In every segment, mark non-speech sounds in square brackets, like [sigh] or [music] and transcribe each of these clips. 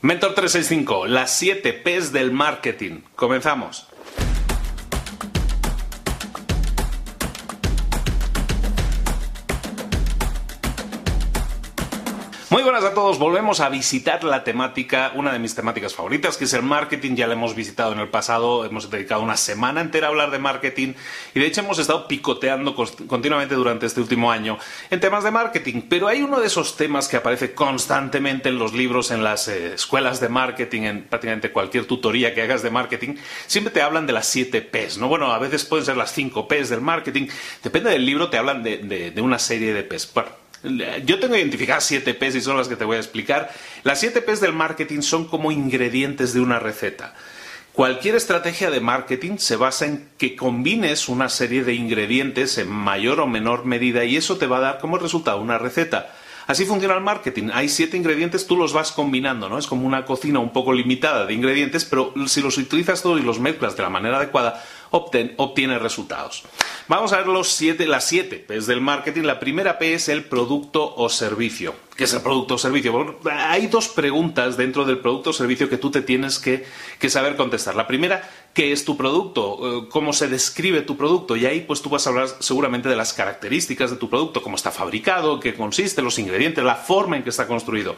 Mentor 365, las 7 P's del marketing. Comenzamos. Buenas a todos, volvemos a visitar la temática, una de mis temáticas favoritas, que es el marketing, ya la hemos visitado en el pasado, hemos dedicado una semana entera a hablar de marketing y de hecho hemos estado picoteando continuamente durante este último año en temas de marketing, pero hay uno de esos temas que aparece constantemente en los libros, en las eh, escuelas de marketing, en prácticamente cualquier tutoría que hagas de marketing, siempre te hablan de las 7 P's, ¿no? Bueno, a veces pueden ser las 5 P's del marketing, depende del libro, te hablan de, una serie de P's. Yo tengo identificadas 7 P's y son las que te voy a explicar. Las 7 P's del marketing son como ingredientes de una receta. Cualquier estrategia de marketing se basa en que combines una serie de ingredientes en mayor o menor medida y eso te va a dar como resultado una receta. Así funciona el marketing. Hay siete ingredientes, tú los vas combinando, ¿no? Es como una cocina un poco limitada de ingredientes, pero si los utilizas todos y los mezclas de la manera adecuada, obtienes resultados. Vamos a ver los siete, las siete P's del marketing. La primera P es el producto o servicio. ¿Qué es el producto o servicio? hay dos preguntas dentro del producto o servicio que tú te tienes que, saber contestar. La primera, ¿qué es tu producto? Eh, ¿Cómo se describe tu producto? Y ahí pues tú vas a hablar seguramente de las características de tu producto, cómo está fabricado, qué consiste, los ingredientes, la forma en que está construido.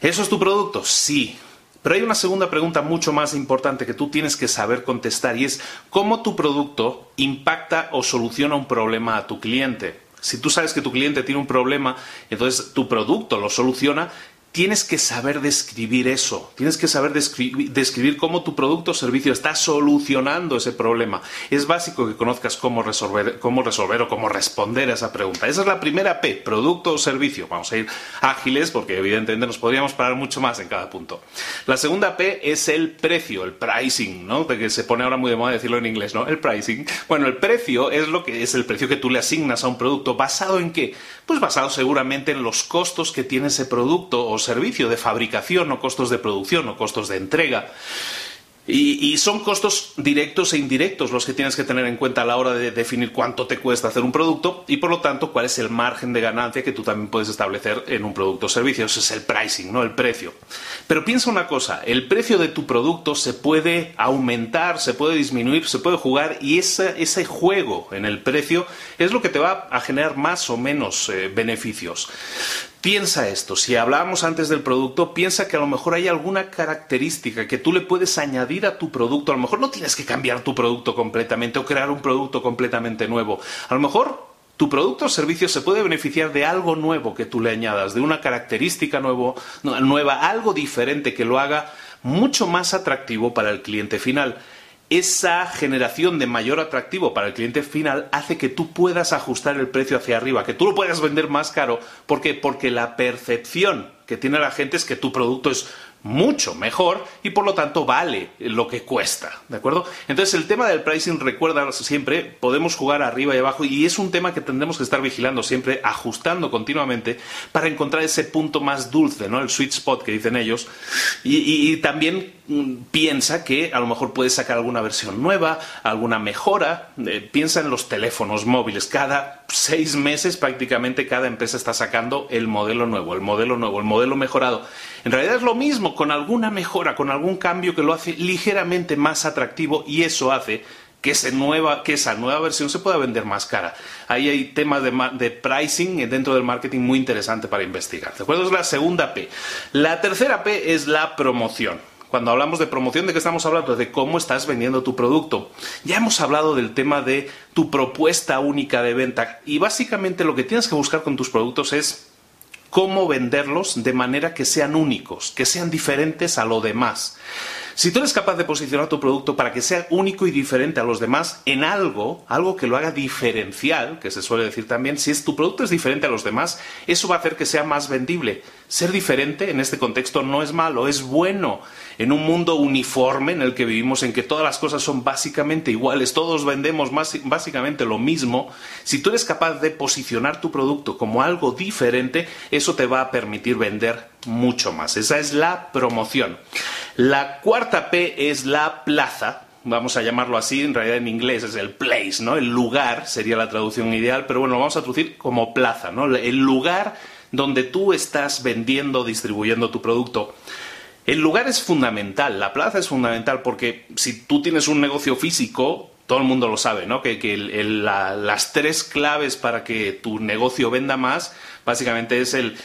¿Eso es tu producto? Sí. Pero hay una segunda pregunta mucho más importante que tú tienes que saber contestar y es cómo tu producto impacta o soluciona un problema a tu cliente. Si tú sabes que tu cliente tiene un problema, entonces tu producto lo soluciona, tienes que saber describir eso, tienes que saber describir, cómo tu producto o servicio está solucionando ese problema. Es básico que conozcas cómo resolver, cómo resolver o cómo responder a esa pregunta. Esa es la primera P, producto o servicio. Vamos a ir ágiles porque evidentemente nos podríamos parar mucho más en cada punto. La segunda P es el precio, el pricing, ¿no? De que se pone ahora muy de moda decirlo en inglés, ¿no? El pricing. Bueno, el precio es lo que es el precio que tú le asignas a un producto basado en qué? Pues basado seguramente en los costos que tiene ese producto o servicio de fabricación o costos de producción o costos de entrega. Y, son costos directos e indirectos los que tienes que tener en cuenta a la hora de definir cuánto te cuesta hacer un producto y por lo tanto cuál es el margen de ganancia que tú también puedes establecer en un producto o servicio. Ese es el pricing, no el precio. Pero piensa una cosa, el precio de tu producto se puede aumentar, se puede disminuir, se puede jugar y ese, juego en el precio es lo que te va a generar más o menos eh, beneficios. Piensa esto, si hablábamos antes del producto, piensa que a lo mejor hay alguna característica que tú le puedes añadir a tu producto. A lo mejor no tienes que cambiar tu producto completamente o crear un producto completamente nuevo. A lo mejor tu producto o servicio se puede beneficiar de algo nuevo que tú le añadas, de una característica nuevo, nueva, algo diferente que lo haga mucho más atractivo para el cliente final esa generación de mayor atractivo para el cliente final hace que tú puedas ajustar el precio hacia arriba, que tú lo puedas vender más caro. ¿Por qué? Porque la percepción que tiene la gente es que tu producto es mucho mejor y por lo tanto vale lo que cuesta, ¿de acuerdo? Entonces el tema del pricing, recuerda siempre, podemos jugar arriba y abajo y es un tema que tendremos que estar vigilando siempre, ajustando continuamente para encontrar ese punto más dulce, ¿no? El sweet spot que dicen ellos y, también piensa que a lo mejor puedes sacar alguna versión nueva, alguna mejora, eh, piensa en los teléfonos móviles, cada seis meses prácticamente cada empresa está sacando el modelo nuevo, el modelo nuevo, el modelo mejorado. En realidad es lo mismo, con alguna mejora, con algún cambio que lo hace ligeramente más atractivo y eso hace que, esa nueva versión se pueda vender más cara. Ahí hay temas de, pricing dentro del marketing muy interesante para investigar. ¿De acuerdo? Es la segunda P. La tercera P es la promoción. Cuando hablamos de promoción, ¿de qué estamos hablando? De cómo estás vendiendo tu producto. Ya hemos hablado del tema de tu propuesta única de venta y básicamente lo que tienes que buscar con tus productos es cómo venderlos de manera que sean únicos, que sean diferentes a lo demás. Si tú eres capaz de posicionar tu producto para que sea único y diferente a los demás en algo, algo que lo haga diferencial, que se suele decir también, si es, tu producto es diferente a los demás, eso va a hacer que sea más vendible. Ser diferente en este contexto no es malo, es bueno. En un mundo uniforme en el que vivimos, en que todas las cosas son básicamente iguales, todos vendemos básicamente lo mismo, si tú eres capaz de posicionar tu producto como algo diferente, eso te va a permitir vender mucho más. Esa es la promoción. La cuarta P es la plaza, vamos a llamarlo así, en realidad en inglés es el place, ¿no? El lugar sería la traducción ideal, pero bueno, lo vamos a traducir como plaza, ¿no? El lugar donde tú estás vendiendo, distribuyendo tu producto. El lugar es fundamental, la plaza es fundamental porque si tú tienes un negocio físico, todo el mundo lo sabe, ¿no? Que, las tres claves para que tu negocio venda más, básicamente es el,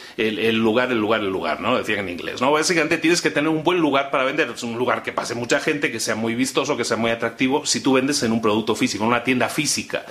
lugar, el lugar, el lugar, ¿no? Decían en inglés, ¿no? Básicamente tienes que tener un buen lugar para vender, es un lugar que pase mucha gente, que sea muy vistoso, que sea muy atractivo, si tú vendes en un producto físico, en una tienda física.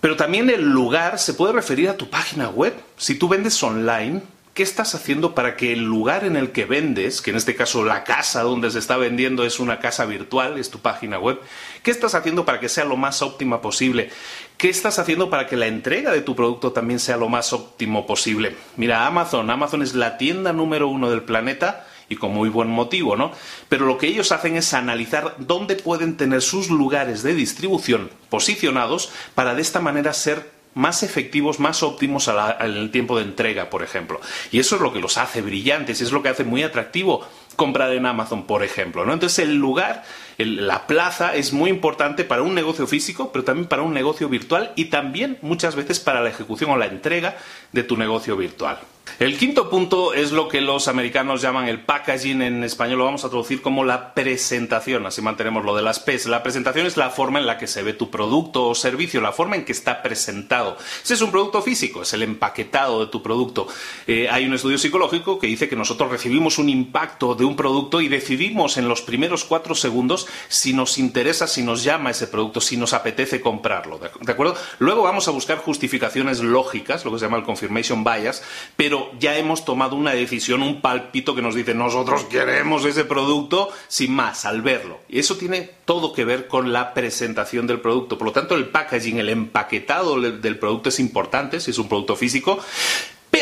Pero también el lugar se puede referir a tu página web. Si tú vendes online, ¿Qué estás haciendo para que el lugar en el que vendes, que en este caso la casa donde se está vendiendo es una casa virtual, es tu página web, ¿qué estás haciendo para que sea lo más óptima posible? ¿Qué estás haciendo para que la entrega de tu producto también sea lo más óptimo posible? Mira, Amazon, Amazon es la tienda número uno del planeta y con muy buen motivo, ¿no? Pero lo que ellos hacen es analizar dónde pueden tener sus lugares de distribución posicionados para de esta manera ser más efectivos, más óptimos en el tiempo de entrega, por ejemplo. Y eso es lo que los hace brillantes, es lo que hace muy atractivo comprar en Amazon, por ejemplo. ¿no? Entonces el lugar, la plaza es muy importante para un negocio físico, pero también para un negocio virtual y también muchas veces para la ejecución o la entrega de tu negocio virtual. El quinto punto es lo que los americanos llaman el packaging, en español lo vamos a traducir como la presentación, así mantenemos lo de las P's. La presentación es la forma en la que se ve tu producto o servicio, la forma en que está presentado. Si es un producto físico, es el empaquetado de tu producto. Eh, hay un estudio psicológico que dice que nosotros recibimos un impacto de un producto y decidimos en los primeros cuatro segundos si nos interesa, si nos llama ese producto, si nos apetece comprarlo. ¿De acuerdo? Luego vamos a buscar justificaciones lógicas, lo que se llama el confirmation bias, pero ya hemos tomado una decisión, un palpito que nos dice nosotros queremos ese producto sin más, al verlo. Y eso tiene todo que ver con la presentación del producto. Por lo tanto, el packaging, el empaquetado del producto es importante, si es un producto físico,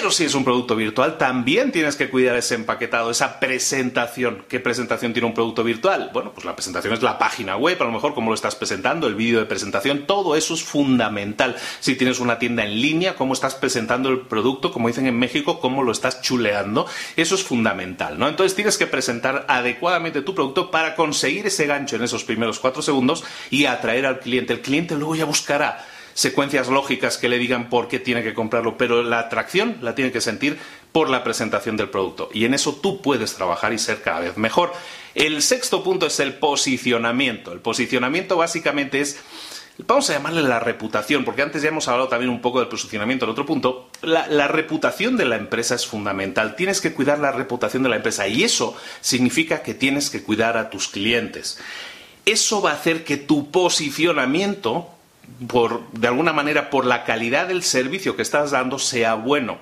pero si es un producto virtual, también tienes que cuidar ese empaquetado, esa presentación. ¿Qué presentación tiene un producto virtual? Bueno, pues la presentación es la página web, a lo mejor cómo lo estás presentando, el vídeo de presentación, todo eso es fundamental. Si tienes una tienda en línea, cómo estás presentando el producto, como dicen en México, cómo lo estás chuleando, eso es fundamental, ¿no? Entonces tienes que presentar adecuadamente tu producto para conseguir ese gancho en esos primeros cuatro segundos y atraer al cliente. El cliente luego ya buscará secuencias lógicas que le digan por qué tiene que comprarlo, pero la atracción la tiene que sentir por la presentación del producto. Y en eso tú puedes trabajar y ser cada vez mejor. El sexto punto es el posicionamiento. El posicionamiento básicamente es Vamos a llamarle la reputación, porque antes ya hemos hablado también un poco del posicionamiento. El otro punto, la, la, reputación de la empresa es fundamental. Tienes que cuidar la reputación de la empresa y eso significa que tienes que cuidar a tus clientes. Eso va a hacer que tu posicionamiento por, de alguna manera, por la calidad del servicio que estás dando, sea bueno.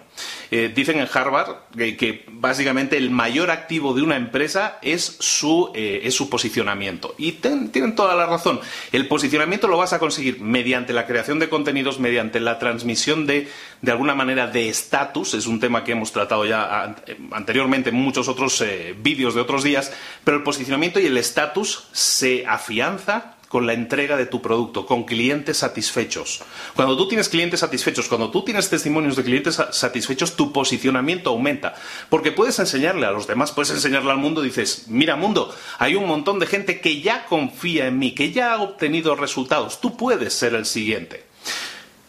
Eh, dicen en Harvard que, básicamente el mayor activo de una empresa es su, eh, es su posicionamiento. Y tienen toda la razón. El posicionamiento lo vas a conseguir mediante la creación de contenidos, mediante la transmisión de, de alguna manera, de estatus. Es un tema que hemos tratado ya anteriormente en muchos otros eh, vídeos de otros días. Pero el posicionamiento y el estatus se afianza con la entrega de tu producto, con clientes satisfechos. Cuando tú tienes clientes satisfechos, cuando tú tienes testimonios de clientes satisfechos, tu posicionamiento aumenta. Porque puedes enseñarle a los demás, puedes enseñarle al mundo, dices, mira mundo, hay un montón de gente que ya confía en mí, que ya ha obtenido resultados, tú puedes ser el siguiente.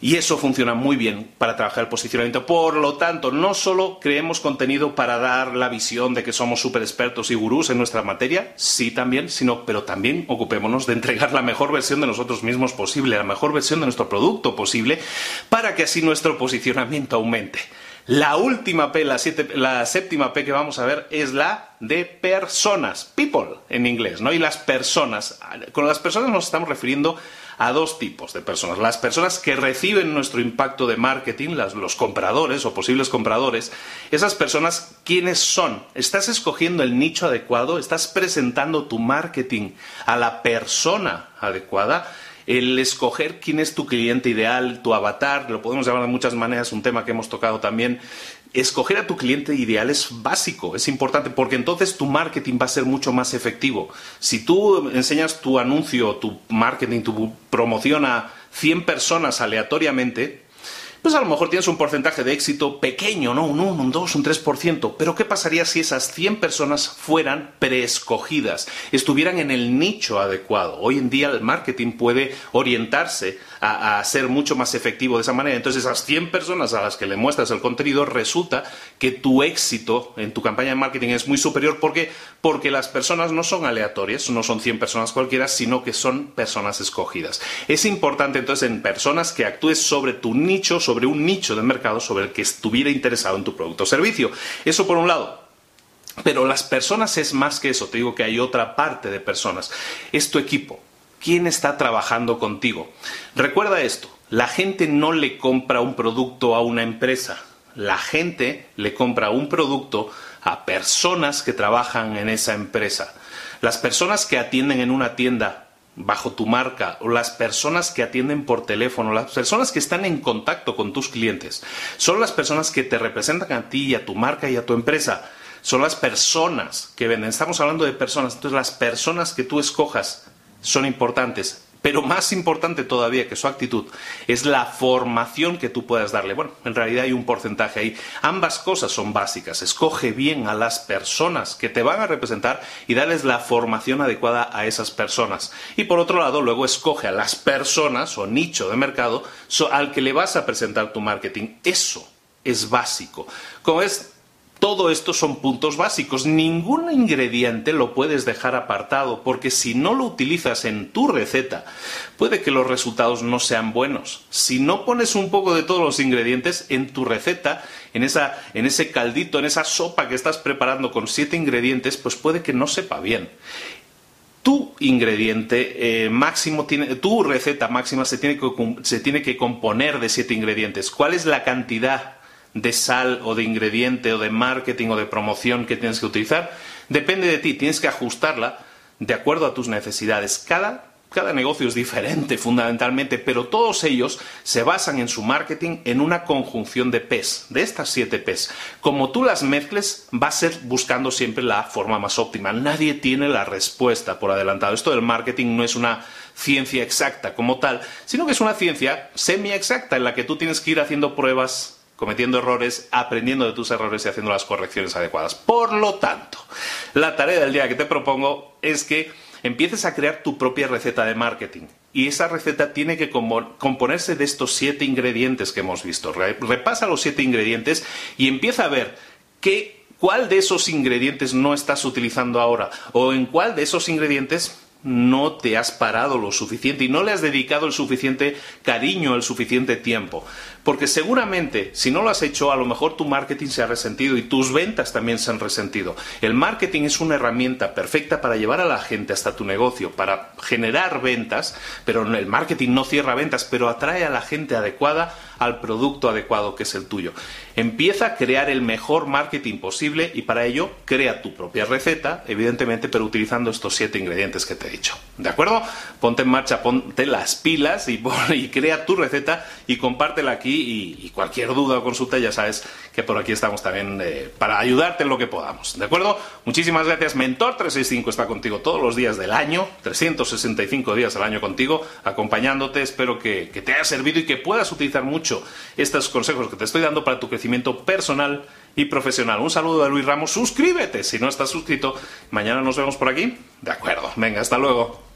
Y eso funciona muy bien para trabajar el posicionamiento. Por lo tanto, no solo creemos contenido para dar la visión de que somos súper expertos y gurús en nuestra materia, sí también, sino, pero también ocupémonos de entregar la mejor versión de nosotros mismos posible, la mejor versión de nuestro producto posible, para que así nuestro posicionamiento aumente. La última P, la, la, séptima P que vamos a ver es la de personas, people en inglés, ¿no? Y las personas, con las personas nos estamos refiriendo a dos tipos de personas. Las personas que reciben nuestro impacto de marketing, los compradores o posibles compradores, esas personas, ¿quiénes son? ¿Estás escogiendo el nicho adecuado? ¿Estás presentando tu marketing a la persona adecuada? el escoger quién es tu cliente ideal, tu avatar, lo podemos llamar de muchas maneras, un tema que hemos tocado también. Escoger a tu cliente ideal es básico, es importante, porque entonces tu marketing va a ser mucho más efectivo. Si tú enseñas tu anuncio, tu marketing, tu promoción a 100 personas aleatoriamente, pues a lo mejor tienes un porcentaje de éxito pequeño, ¿no? Un 1, un 2, un 3%. Pero ¿qué pasaría si esas 100 personas fueran preescogidas, estuvieran en el nicho adecuado? Hoy en día el marketing puede orientarse a, ser mucho más efectivo de esa manera. Entonces, esas 100 personas a las que le muestras el contenido, resulta que tu éxito en tu campaña de marketing es muy superior. ¿Por qué? Porque las personas no son aleatorias, no son 100 personas cualquiera, sino que son personas escogidas. Es importante entonces en personas que actúes sobre tu nicho, sobre un nicho de mercado sobre el que estuviera interesado en tu producto o servicio. Eso por un lado. Pero las personas es más que eso. Te digo que hay otra parte de personas. Es tu equipo. ¿Quién está trabajando contigo? Recuerda esto. La gente no le compra un producto a una empresa. La gente le compra un producto a personas que trabajan en esa empresa. Las personas que atienden en una tienda bajo tu marca o las personas que atienden por teléfono, las personas que están en contacto con tus clientes, son las personas que te representan a ti y a tu marca y a tu empresa. Son las personas que venden. Estamos hablando de personas. Entonces las personas que tú escojas son importantes. Pero más importante todavía que su actitud es la formación que tú puedas darle. Bueno, en realidad hay un porcentaje ahí. Ambas cosas son básicas. Escoge bien a las personas que te van a representar y darles la formación adecuada a esas personas. Y por otro lado, luego escoge a las personas o nicho de mercado al que le vas a presentar tu marketing. Eso es básico. Como es todo esto son puntos básicos. Ningún ingrediente lo puedes dejar apartado porque si no lo utilizas en tu receta, puede que los resultados no sean buenos. Si no pones un poco de todos los ingredientes en tu receta, en, esa, en ese caldito, en esa sopa que estás preparando con siete ingredientes, pues puede que no sepa bien tu ingrediente eh, máximo tiene, tu receta máxima se tiene, que, se tiene que componer de siete ingredientes. ¿Cuál es la cantidad de sal o de ingrediente o de marketing o de promoción que tienes que utilizar, depende de ti, tienes que ajustarla de acuerdo a tus necesidades. Cada, cada negocio es diferente fundamentalmente, pero todos ellos se basan en su marketing en una conjunción de P's, de estas siete P's. Como tú las mezcles, va a ser buscando siempre la forma más óptima. Nadie tiene la respuesta por adelantado. Esto del marketing no es una ciencia exacta como tal, sino que es una ciencia semi exacta en la que tú tienes que ir haciendo pruebas cometiendo errores, aprendiendo de tus errores y haciendo las correcciones adecuadas. Por lo tanto, la tarea del día que te propongo es que empieces a crear tu propia receta de marketing. Y esa receta tiene que componerse de estos siete ingredientes que hemos visto. Repasa los siete ingredientes y empieza a ver qué, cuál de esos ingredientes no estás utilizando ahora o en cuál de esos ingredientes no te has parado lo suficiente y no le has dedicado el suficiente cariño, el suficiente tiempo. Porque seguramente, si no lo has hecho, a lo mejor tu marketing se ha resentido y tus ventas también se han resentido. El marketing es una herramienta perfecta para llevar a la gente hasta tu negocio, para generar ventas, pero el marketing no cierra ventas, pero atrae a la gente adecuada al producto adecuado que es el tuyo. Empieza a crear el mejor marketing posible y para ello crea tu propia receta, evidentemente, pero utilizando estos siete ingredientes que te he dicho. ¿De acuerdo? Ponte en marcha, ponte las pilas y, [laughs] crea tu receta y compártela aquí y, cualquier duda o consulta ya sabes que por aquí estamos también eh, para ayudarte en lo que podamos. ¿De acuerdo? Muchísimas gracias. Mentor 365 está contigo todos los días del año, 365 días al año contigo, acompañándote. Espero que, te haya servido y que puedas utilizar estos consejos que te estoy dando para tu crecimiento personal y profesional. Un saludo de Luis Ramos. Suscríbete si no estás suscrito. Mañana nos vemos por aquí. De acuerdo. Venga, hasta luego.